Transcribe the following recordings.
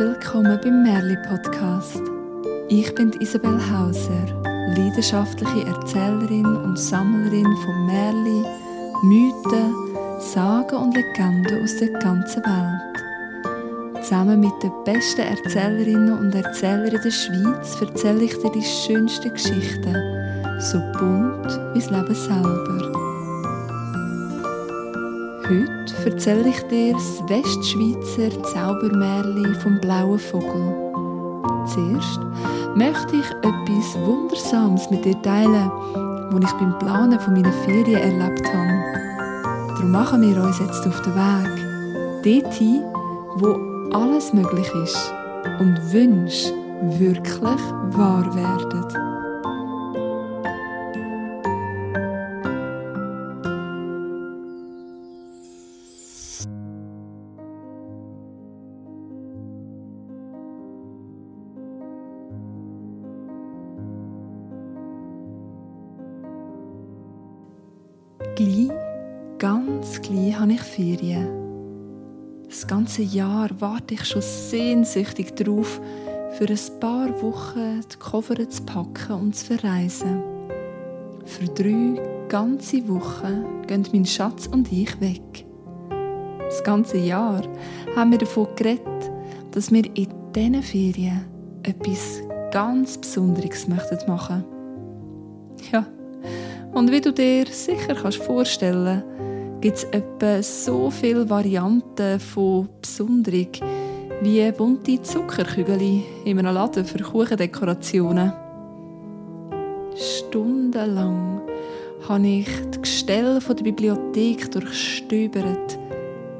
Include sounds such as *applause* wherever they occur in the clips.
willkommen beim Merli Podcast. Ich bin Isabel Hauser, leidenschaftliche Erzählerin und Sammlerin von Merli, Mythen, Sagen und Legenden aus der ganzen Welt. Zusammen mit den besten Erzählerinnen und Erzählern der Schweiz erzähle ich dir die schönsten Geschichten, so bunt wie das Leben selber. Heute erzähle ich dir das Westschweizer Zaubermärli vom blauen Vogel. Zuerst möchte ich etwas Wundersames mit dir teilen, was ich beim Planen von meiner Ferien erlebt habe. Darum machen wir uns jetzt auf den Weg. Dorthin, wo alles möglich ist und Wünsche wirklich wahr werden. Ganze Jahr warte ich schon sehnsüchtig darauf, für ein paar Wochen die Koffer zu packen und zu verreisen. Für drei ganze Wochen gehen mein Schatz und ich weg. Das ganze Jahr haben wir davon geredet, dass wir in diesen Ferien etwas ganz Besonderes machen möchten. Ja, und wie du dir sicher kannst vorstellen gibt es etwa so viele Varianten von Besonderung wie bunte Zuckerkügel in einem Laden für Kuchendekorationen. Stundenlang habe ich die Gestelle der Bibliothek durchstöbert,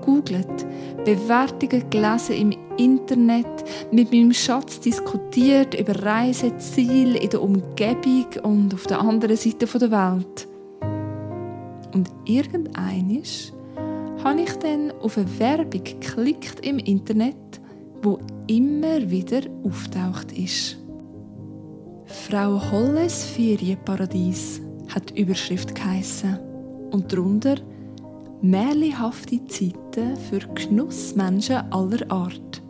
googelt, Bewertungen gelesen im Internet, mit meinem Schatz diskutiert über Reiseziele in der Umgebung und auf der anderen Seite der Welt. Und irgendeinisch habe ich dann auf eine Werbung geklickt im Internet, wo immer wieder auftaucht ist. Frau Holles Ferienparadies hat die Überschrift geheissen und darunter Märlihafte Zeiten für Genussmenschen aller Art.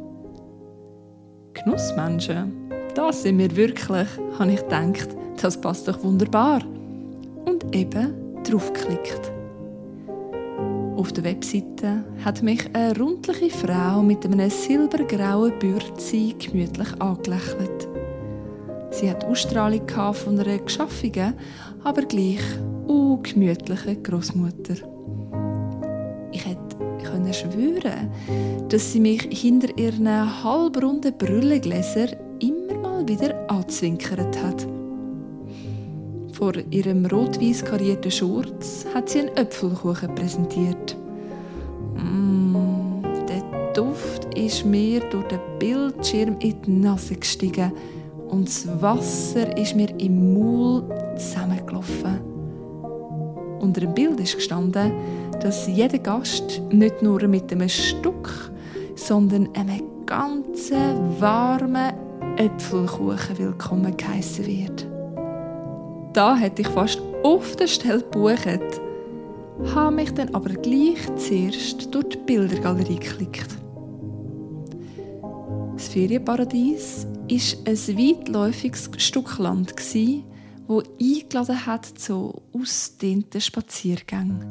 Genussmenschen? Das sind wir wirklich, habe ich gedacht. Das passt doch wunderbar. Und eben draufgeklickt. Auf der Webseite hat mich eine rundliche Frau mit einem silbergrauen Bürzi gemütlich angelächelt. Sie hat Ausstrahlung von einer geschaffenen, aber gleich ungemütlichen Großmutter. Ich hätte können schwören, dass sie mich hinter ihren halbrunden Brüllegläser immer mal wieder anzwinkert hat. Vor ihrem rot-weiß karierten Schurz hat sie einen Äpfelkuchen präsentiert. Mm, der Duft ist mir durch den Bildschirm in die Nase gestiegen und das Wasser ist mir im Maul zusammengelaufen. Unter dem Bild ist gestanden, dass jeder Gast nicht nur mit einem Stück, sondern einem ganzen warmen Äpfelkuchen willkommen geheissen wird. Da hätte ich fast auf der Stelle gebucht, habe mich dann aber gleich zuerst durch die Bildergalerie geklickt. Das Ferienparadies war ein weitläufiges Stück Land, wo eingeladen hat zu ausdehnten Spaziergängen.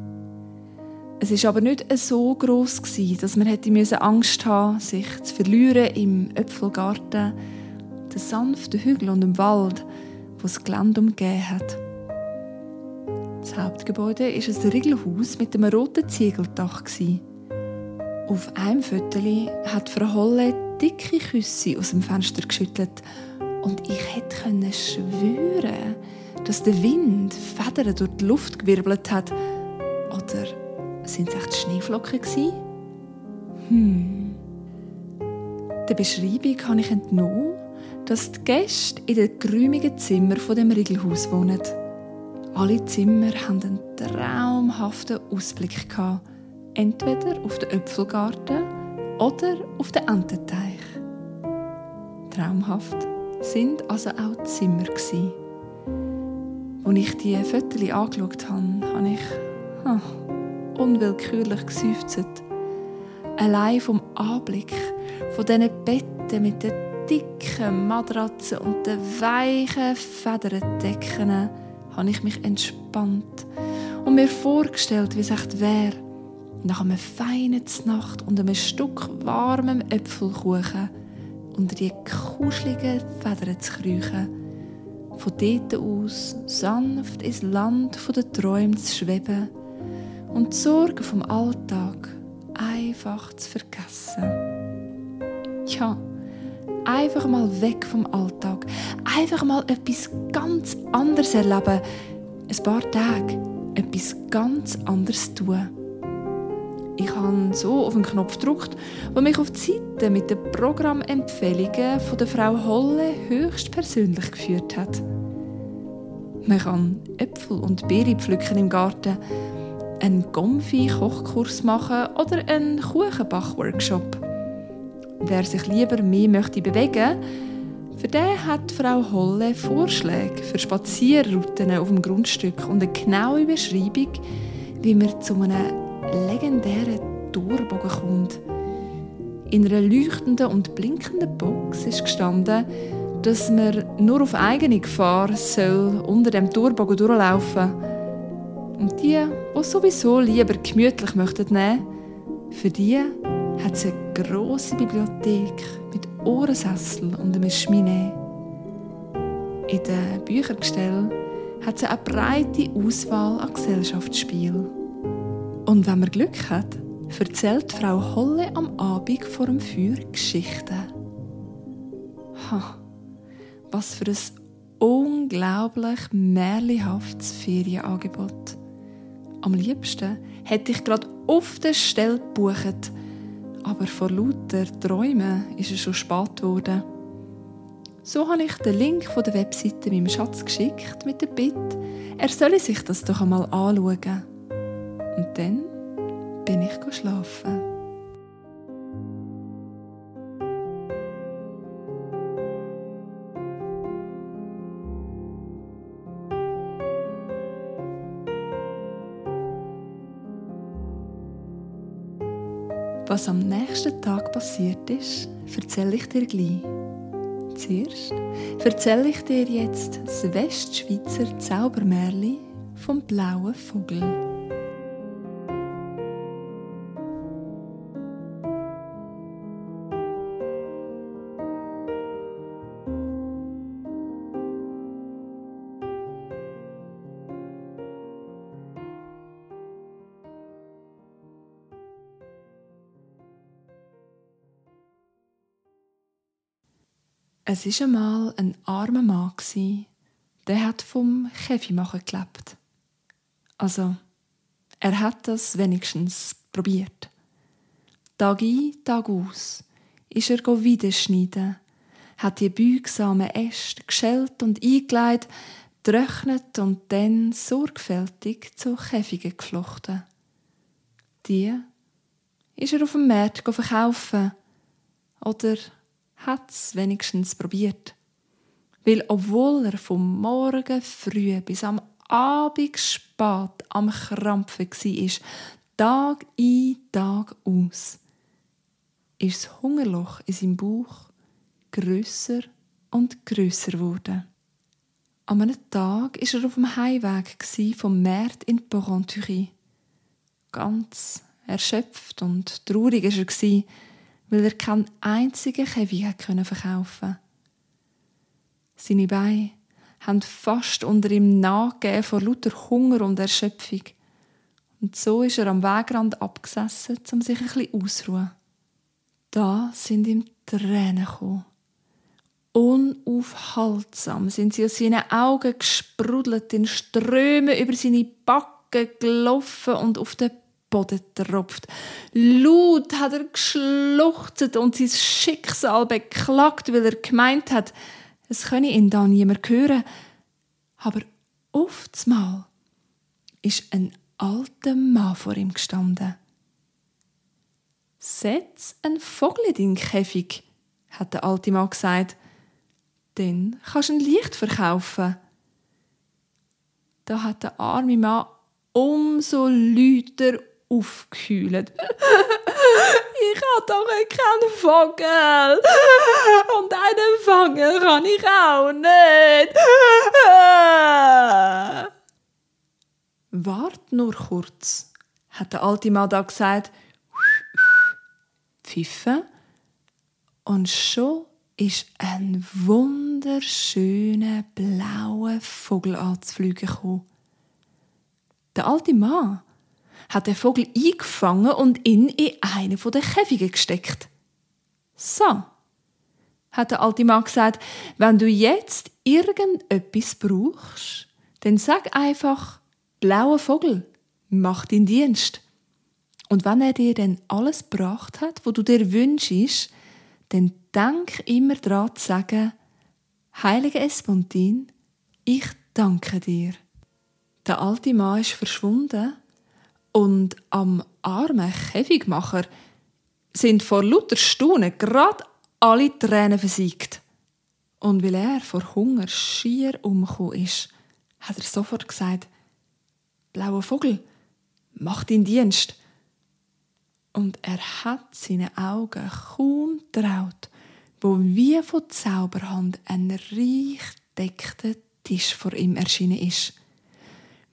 Es ist aber nicht so groß dass man hätte Angst haben, sich zu verlieren im Äpfelgarten, den sanften Hügel und im Wald, wo das Gelände umgeben hat. Das Hauptgebäude ist ein Riegelhaus mit einem roten Ziegeldach. Auf einem Viertel hat Frau Holle dicke Küsse aus dem Fenster geschüttelt und ich hätte schwören, dass der Wind Federn durch die Luft gewirbelt hat. Oder sind es echt Schneeflocken Hm. Der Beschreibung habe ich entnommen, dass die Gäste in den geräumigen Zimmern von dem Riegelhaus wohnen. Alle Zimmer haben einen traumhaften Ausblick. Entweder auf den Äpfelgarten oder auf den Ententeich. Traumhaft sind also auch die Zimmer. Als ich die Fotos angeschaut habe, habe ich oh, unwillkürlich geseufzt. Allein vom Anblick von diesen Betten mit den dicken Matratzen und den weichen Federdecken habe ich mich entspannt und mir vorgestellt, wie es echt wäre, nach einer feinen Nacht und einem Stück warmem Äpfelkuchen unter die kuscheligen Federn zu kriechen, von dort aus sanft ins Land der Träume zu schweben und die Sorgen vom Alltag einfach zu vergessen. Ja, einfach mal weg vom Alltag, einfach mal etwas ganz anderes erleben, ein paar Tage etwas ganz anderes tun. Ich habe so auf den Knopf gedrückt, der mich auf die Seite mit den Programmempfehlungen von der Frau Holle höchstpersönlich geführt hat. Man kann Äpfel und Beeren pflücken im Garten, einen Gomfi-Kochkurs machen oder einen Kuchenbach-Workshop. Wer sich lieber mehr möchte bewegen für den hat Frau Holle Vorschläge für Spazierrouten auf dem Grundstück und eine genaue Beschreibung, wie man zu einem legendären Torbogen kommt. In einer leuchtenden und blinkenden Box ist gestanden, dass man nur auf eigene Gefahr soll unter dem Torbogen durchlaufen. Und die, die sowieso lieber gemütlich möchten nehmen, für die hat es eine grosse Bibliothek mit Ohrensessel und einem Schmine. In den Büchergestell hat es eine breite Auswahl an Gesellschaftsspielen. Und wenn man Glück hat, erzählt Frau Holle am Abend vor dem Feuer Geschichten. Ha, was für ein unglaublich märchenhaftes Ferienangebot. Am liebsten hätte ich gerade auf der Stelle gebucht, aber vor lauter Träumen ist es schon spät geworden. So habe ich den Link von der Webseite meinem Schatz geschickt mit der Bitte, er solle sich das doch einmal anschauen. Und dann bin ich schlafen. Was am nächsten Tag passiert ist, erzähle ich dir gleich. Zuerst erzähle ich dir jetzt das Westschweizer Zaubermärli vom blauen Vogel. Es war einmal ein armer Mann, der hat vom Kaffeemachen gelebt. Also, er hat das wenigstens probiert. Tag ein, Tag aus ist er wieder schneiden, hat die beugsamen Äste geschält und eingelegt, getrocknet und dann sorgfältig zu Käfigen geflochten. Die ist er auf dem Markt verkaufen oder hat es wenigstens probiert. Weil obwohl er vom Morgen früh bis am Abend spät am Krampfen war, Tag ein, Tag aus, ist das Hungerloch in seinem Bauch grösser und grösser geworden. An einem Tag war er auf dem Heimweg vom März in Porrentruy. Ganz erschöpft und traurig war er, weil er keinen einzigen Käfig verkaufen konnte. Seine Beine haben fast unter ihm nachgegeben vor lauter Hunger und Erschöpfung. Und so ist er am Wegrand abgesessen, um sich bisschen auszuruhen. Da sind ihm Tränen gekommen. Unaufhaltsam sind sie aus seinen Augen gesprudelt, in Strömen über seine Backen gelaufen und auf den Boden tropft. Laut hat er geschluchzt und sein Schicksal beklagt, weil er gemeint hat, es könne ihn da niemand hören. Aber oftmals ist ein alter Mann vor ihm gestanden. Setz ein Vogel in deinen Käfig, hat der alte Mann gesagt. Dann kannst du ein Licht verkaufen. Da hat der arme Mann umso lauter aufgekühlt. *laughs* Ich habe doch keinen Vogel. Und einen fangen kann ich auch nicht. *laughs* Wart nur kurz, hat der alte Mann da gesagt. *laughs* Pfiffe. Und schon ist ein wunderschöner blauer Vogel anzufliegen gekommen. Der alte Mann hat den Vogel eingefangen und ihn in einen der Käfige gesteckt. So, hat der alte Mann gesagt, wenn du jetzt irgendetwas brauchst, dann sag einfach, blauer Vogel, mach den Dienst. Und wenn er dir dann alles gebracht hat, wo du dir wünschst, dann denk immer daran zu sagen, Heiliger Espontin, ich danke dir. Der alte Mann ist verschwunden und am armen Käfigmacher sind vor lauter Staunen gerade alle Tränen versiegt. Und weil er vor Hunger schier umgekommen ist, hat er sofort gesagt, blauer Vogel, mach deinen Dienst. Und er hat seine Augen kaum traut, wo wie von Zauberhand ein reich deckter Tisch vor ihm erschienen ist.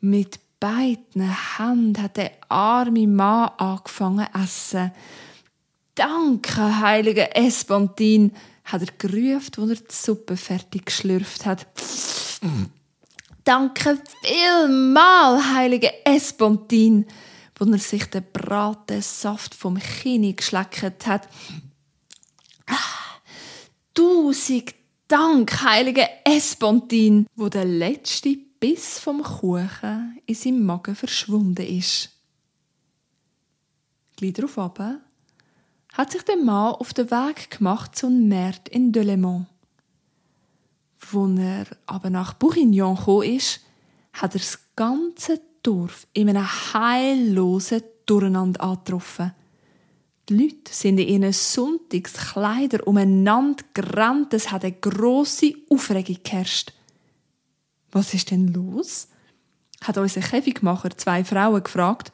Mit beiden Händen hat der arme Mann angefangen zu essen. Danke, heiliger Espontin, hat er gerufen, als er die Suppe fertig geschlürft hat. Danke vielmal, heiliger Espontin, wo er sich den Bratensaft vom Kinn geschleckt hat. Tausend Dank, heiliger Espontin, wo der letzte Biss vom Kuchen in seinem Magen verschwunden ist. Gleich darauf hat sich der Mann auf den Weg gemacht zum Markt in Delemont. Als er aber nach Bourguignon gekommen ist, hat er das ganze Dorf in einem heillosen Durcheinander angetroffen. Die Leute sind in ihren Sonntagskleidern umeinander gerannt. Es hat eine grosse Aufregung geherrscht. Was ist denn los? hat unser Käfigmacher zwei Frauen gefragt,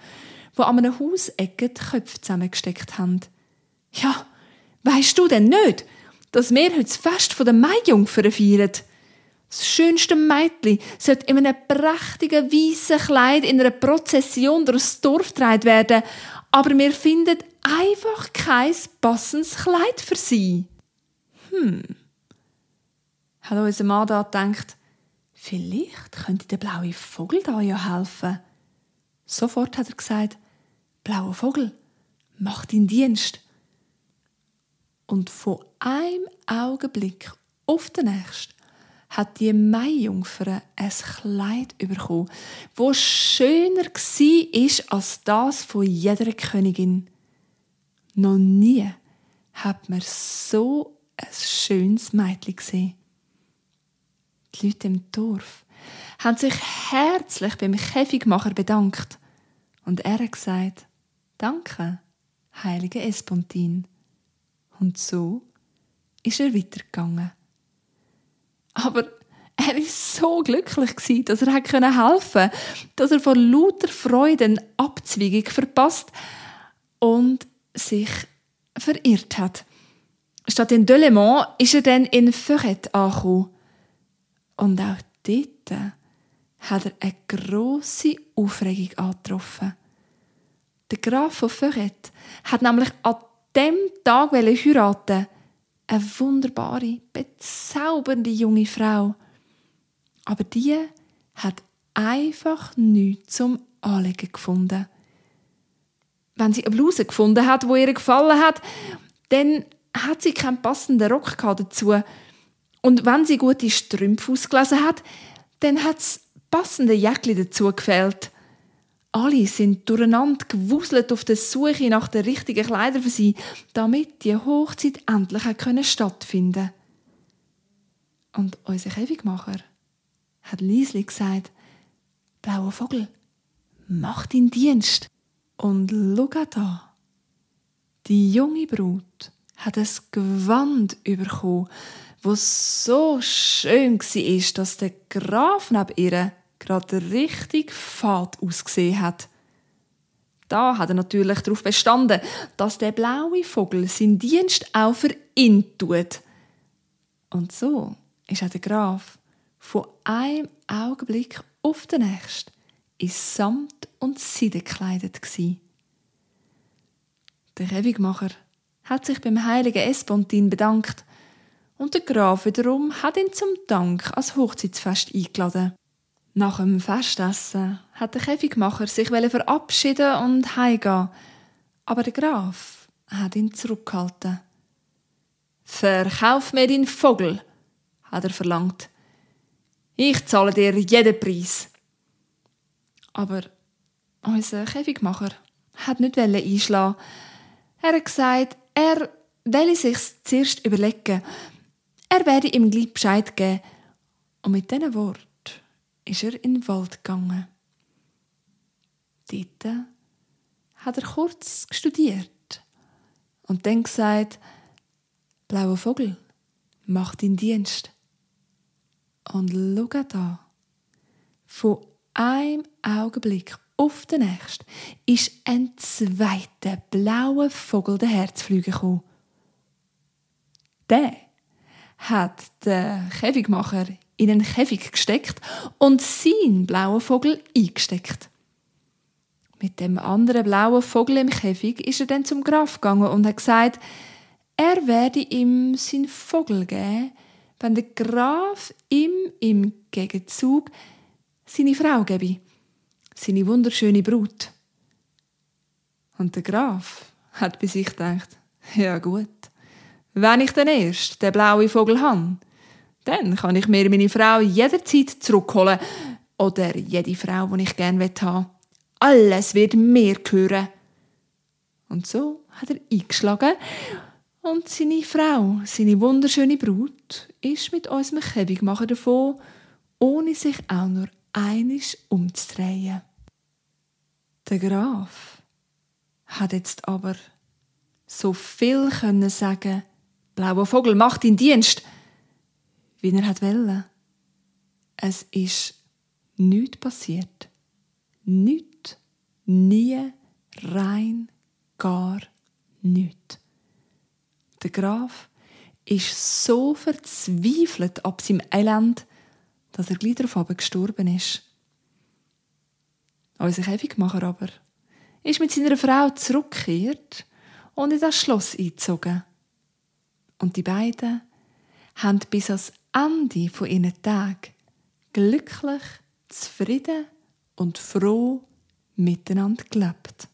die an einem Hausecke die Köpfe zusammengesteckt haben. Ja, weißt du denn nicht, dass wir heute das Fest der Maijungfern feiern? Das schönste Mädchen sollte in einem prächtigen weißen Kleid in einer Prozession durchs Dorf getragen werden, aber wir finden einfach kein passendes Kleid für sie. Hm. Hat unser Mann da gedacht, vielleicht könnte der blaue Vogel da ja helfen. Sofort hat er gesagt, blauer Vogel, mach deinen Dienst. Und von einem Augenblick auf den nächsten hat die Maijungfer ein Kleid bekommen, wo schöner war als das von jeder Königin. Noch nie hat man so ein schönes Mädchen gesehen. Die Leute im Dorf haben sich herzlich beim Käfigmacher bedankt und er hat gesagt, Danke, heilige Espontin. Und so ist er weitergegangen. Aber er ist so glücklich dass er helfen konnte, dass er vor lauter Freude eine Abzweigung verpasst und sich verirrt hat. Statt in Delemont ist er dann in Ferret angekommen. Und auch dort hat er eine grosse Aufregung angetroffen. Der Graf von Ferret hat nämlich an dem Tag heiraten eine wunderbare, bezaubernde junge Frau. Aber die hat einfach nichts zum Anlegen gefunden. Wenn sie eine Bluse gefunden hat, wo ihr gefallen hat, dann hat sie keinen passenden Rock dazu. Und wenn sie gute Strümpfe ausgelesen hat, dann hat es passende Jäckli dazu gefällt. Alle sind durcheinander gewuselt auf der Suche nach den richtigen Kleidern für sie, damit die Hochzeit endlich stattfinden konnte. Und unser Käfigmacher hat Liesli gesagt, blauer Vogel, mach deinen Dienst. Und schau da, die junge Brut hat ein Gewand bekommen, das so schön war, dass der Graf neben ihr gerade richtig fad ausgesehen hat. da hat er natürlich darauf bestanden, dass der blaue Vogel seinen Dienst auch für ihn tut. Und so ist auch der Graf von einem Augenblick auf den nächsten in Samt und Seide gekleidet gsi. Der Ewigmacher hat sich beim heiligen Espontin bedankt und der Graf wiederum hat ihn zum Dank als Hochzeitsfest eingeladen. Nach dem Festessen hat der Käfigmacher sich verabschieden und heimgehen, aber der Graf hat ihn zurückgehalten. Verkauf mir den Vogel, hat er verlangt. Ich zahle dir jeden Preis. Aber unser Käfigmacher hat nicht einschlagen. Er hat gesagt, er wolle sich zuerst überlegen. Er werde ihm gleich Bescheid geben. Und mit diesen Worten ist er in den Wald gegangen. Dort hat er kurz studiert und dann gesagt, blauer Vogel, mach deinen Dienst. Und schau da, von einem Augenblick auf den nächsten ist ein zweiter blauer Vogel der Herzflüge gekommen. Der hat der Käfigmacher in einen Käfig gesteckt und sein blauer Vogel eingesteckt. Mit dem anderen blauen Vogel im Käfig ist er dann zum Graf gegangen und hat gesagt, er werde ihm sein Vogel geben, wenn der Graf ihm im Gegenzug seine Frau gebe, seine wunderschöne Brut. Und der Graf hat bei sich gedacht, ja gut, wenn ich den erst den blauen Vogel habe, dann kann ich mir meine Frau jederzeit zurückholen oder jede Frau, die ich gerne haben Alles wird mir gehören. Und so hat er eingeschlagen und seine Frau, seine wunderschöne Brut, ist mit unserem Käfigmacher davon, ohne sich auch nur einisch umzudrehen. Der Graf hat jetzt aber so viel können sagen, blauer Vogel macht ihn Dienst, wie er hat wollen. Es ist nichts passiert. Nichts, nie, rein, gar nichts. Der Graf ist so verzweifelt ab seinem Elend, dass er gleich darauf gestorben ist. Unser Käfigmacher aber ist mit seiner Frau zurückgekehrt und in das Schloss eingezogen. Und die beiden haben bis ans Ende von ihren Tag glücklich, zufrieden und froh miteinander gelebt.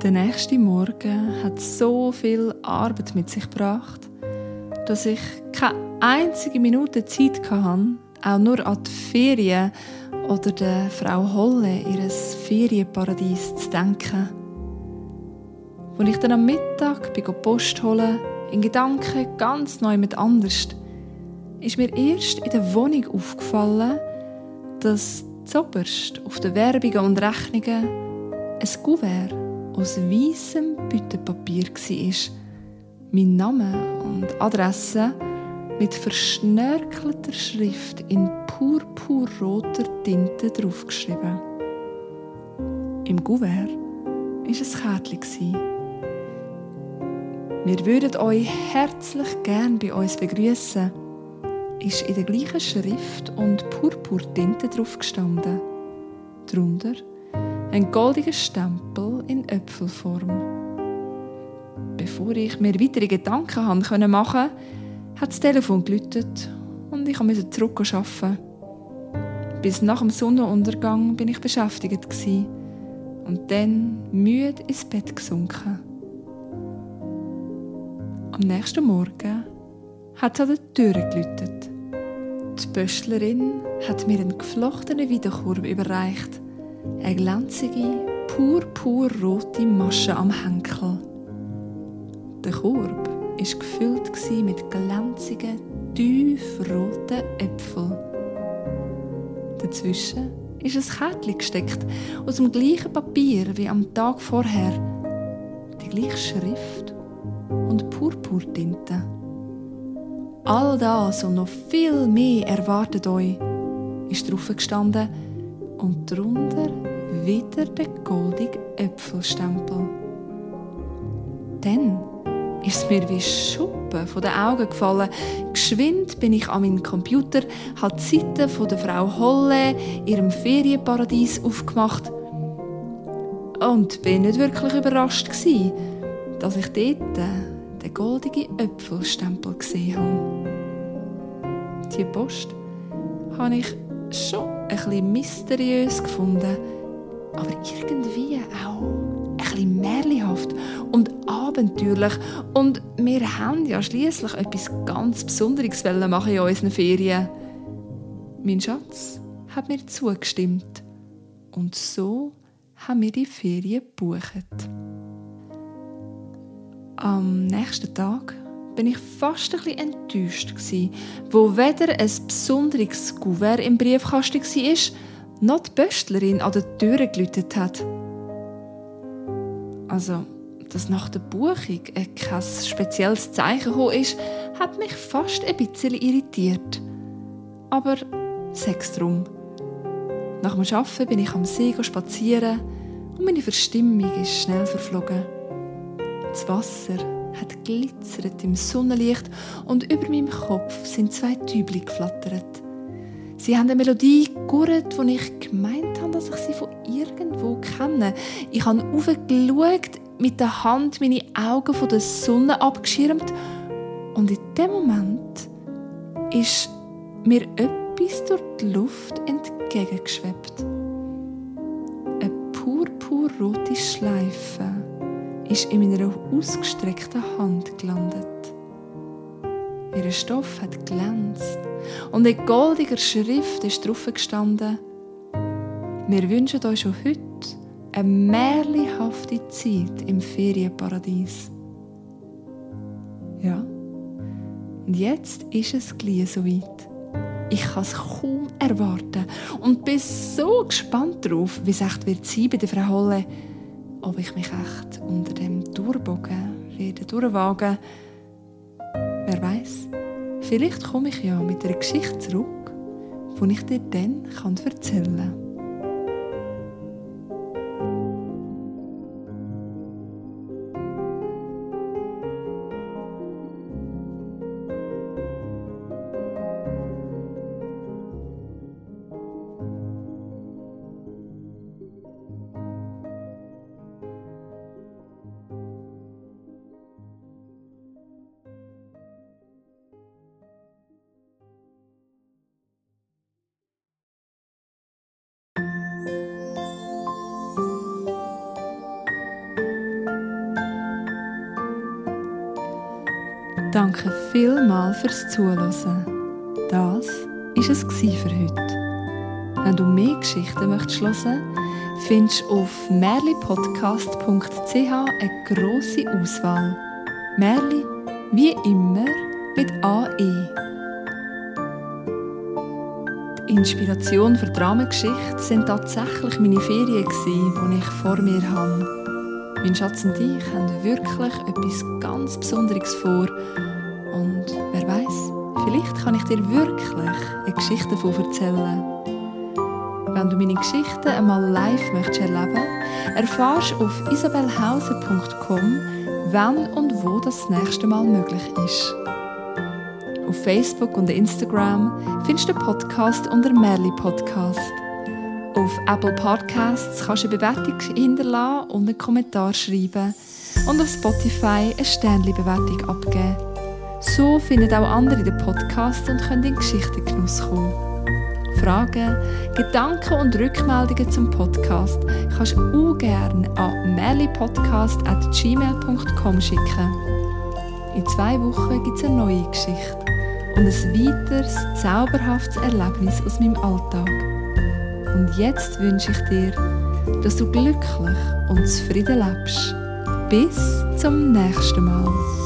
Der nächste Morgen hat so viel Arbeit mit sich gebracht, dass ich keine einzige Minute Zeit hatte, auch nur an die Ferien oder der Frau Holle ihres Ferienparadies zu denken. Als ich dann am Mittag bei Post holen, in Gedanken ganz neu mit anders, ist mir erst in der Wohnung aufgefallen, dass zoberst auf den Werbungen und Rechnungen ein Kuvert aus weißem Büttenpapier war. Mein Name und Adresse mit verschnörkelter Schrift in purpurroter Tinte draufgeschrieben. Im Gouvert war ein Kärtchen. Wir würden euch herzlich gern bei uns begrüßen. Ist in der gleichen Schrift und Purpurtinte drauf gestanden. Drunter ein goldiger Stempel in Äpfelform. Bevor ich mir weitere Gedanken machen konnte, hat das Telefon geläutet und ich musste zurück arbeiten. Bis nach dem Sonnenuntergang bin ich beschäftigt und dann müde ins Bett gesunken. Am nächsten Morgen hat es an der Tür geläutet. Die Pöstlerin hat mir einen geflochtenen Wiederkorb überreicht eine glänzige, purpurrote Masche am Henkel. Der Korb war gefüllt mit glänzigen, tiefroten Äpfeln. Dazwischen ist ein Kärtchen gesteckt, aus dem gleichen Papier wie am Tag vorher. die gleiche Schrift und Purpurtinte. All das und noch viel mehr erwartet euch, ist drauf gestanden und darunter wieder der goldige Äpfelstempel. Dann ist mir wie Schuppen von den Augen gefallen. Geschwind bin ich an meinen Computer, habe die Seite von der Frau Holle, ihrem Ferienparadies, aufgemacht und bin nicht wirklich überrascht gewesen, dass ich dort den goldenen Äpfelstempel gesehen habe. Die Post habe ich schon ein bisschen mysteriös gefunden, aber irgendwie auch bisschen märchenhaft und abenteuerlich. Und wir haben ja schließlich etwas ganz Besonderes machen in unseren Ferien. Mein Schatz hat mir zugestimmt. Und so haben wir die Ferien gebucht. Am nächsten Tag bin ich fast ein bisschen enttäuscht wo weder ein besonderes Kuvert im Briefkasten war, noch die Pöstlerin an der Tür geläutet hat. Also, dass nach der Buchung kein spezielles Zeichen gekommen ist, hat mich fast ein bisschen irritiert. Aber sechs drum. Nach dem Arbeiten bin ich am See spazieren und meine Verstimmung ist schnell verflogen. Das Wasser hat glitzert im Sonnenlicht und über meinem Kopf sind zwei Tübli geflattert. Sie haben eine Melodie gegurrt, wo ich gemeint dass ich sie von irgendwo kenne. Ich habe aufgeschaut, mit der Hand meine Augen von der Sonne abgeschirmt und in dem Moment ist mir etwas durch die Luft entgegengeschwebt. Eine purpurrote Schleife ist in meiner ausgestreckten Hand gelandet. Ihr Stoff hat glänzt und in goldiger Schrift ist drauf gestanden: Wir wünschen euch schon heute eine märchenhafte Zeit im Ferienparadies. Ja, und jetzt ist es gleich so weit. Ich kann es kaum erwarten und bin so gespannt darauf, wie es echt wird sein bei der Frau Holle ob ich mich echt unter dem Durchbogen werde durchwagen. Wer weiß? Vielleicht komme ich ja mit einer Geschichte zurück, die ich dir dann erzählen kann. Danke vielmals fürs Zuhören. Das war es für heute. Wenn du mehr Geschichten möchtest hören, findest du auf merlipodcast.ch eine grosse Auswahl. Merli, wie immer, mit AE. Die Inspiration für die Dramengeschichte sind tatsächlich meine Ferien, die ich vor mir habe. Mein Schatz und ich haben wirklich etwas ganz Besonderes vor. Und wer weiß, vielleicht kann ich dir wirklich eine Geschichte davon erzählen. Wenn du meine Geschichten einmal live möchtest erleben, erfahrst du auf isabelhauser.com, wann und wo das, nächste Mal möglich ist. Auf Facebook und Instagram findest du den Podcast unter Merli Podcast. Apple Podcasts kannst du eine Bewertung hinterlassen und einen Kommentar schreiben und auf Spotify eine Sternli-Bewertung abgeben. So finden auch andere den Podcast und können in Geschichtengenuss kommen. Fragen, Gedanken und Rückmeldungen zum Podcast kannst du auch gerne an merlipodcast.gmail.com schicken. In zwei Wochen gibt es eine neue Geschichte und ein weiteres zauberhaftes Erlebnis aus meinem Alltag. Und jetzt wünsche ich dir, dass du glücklich und zufrieden lebst. Bis zum nächsten Mal.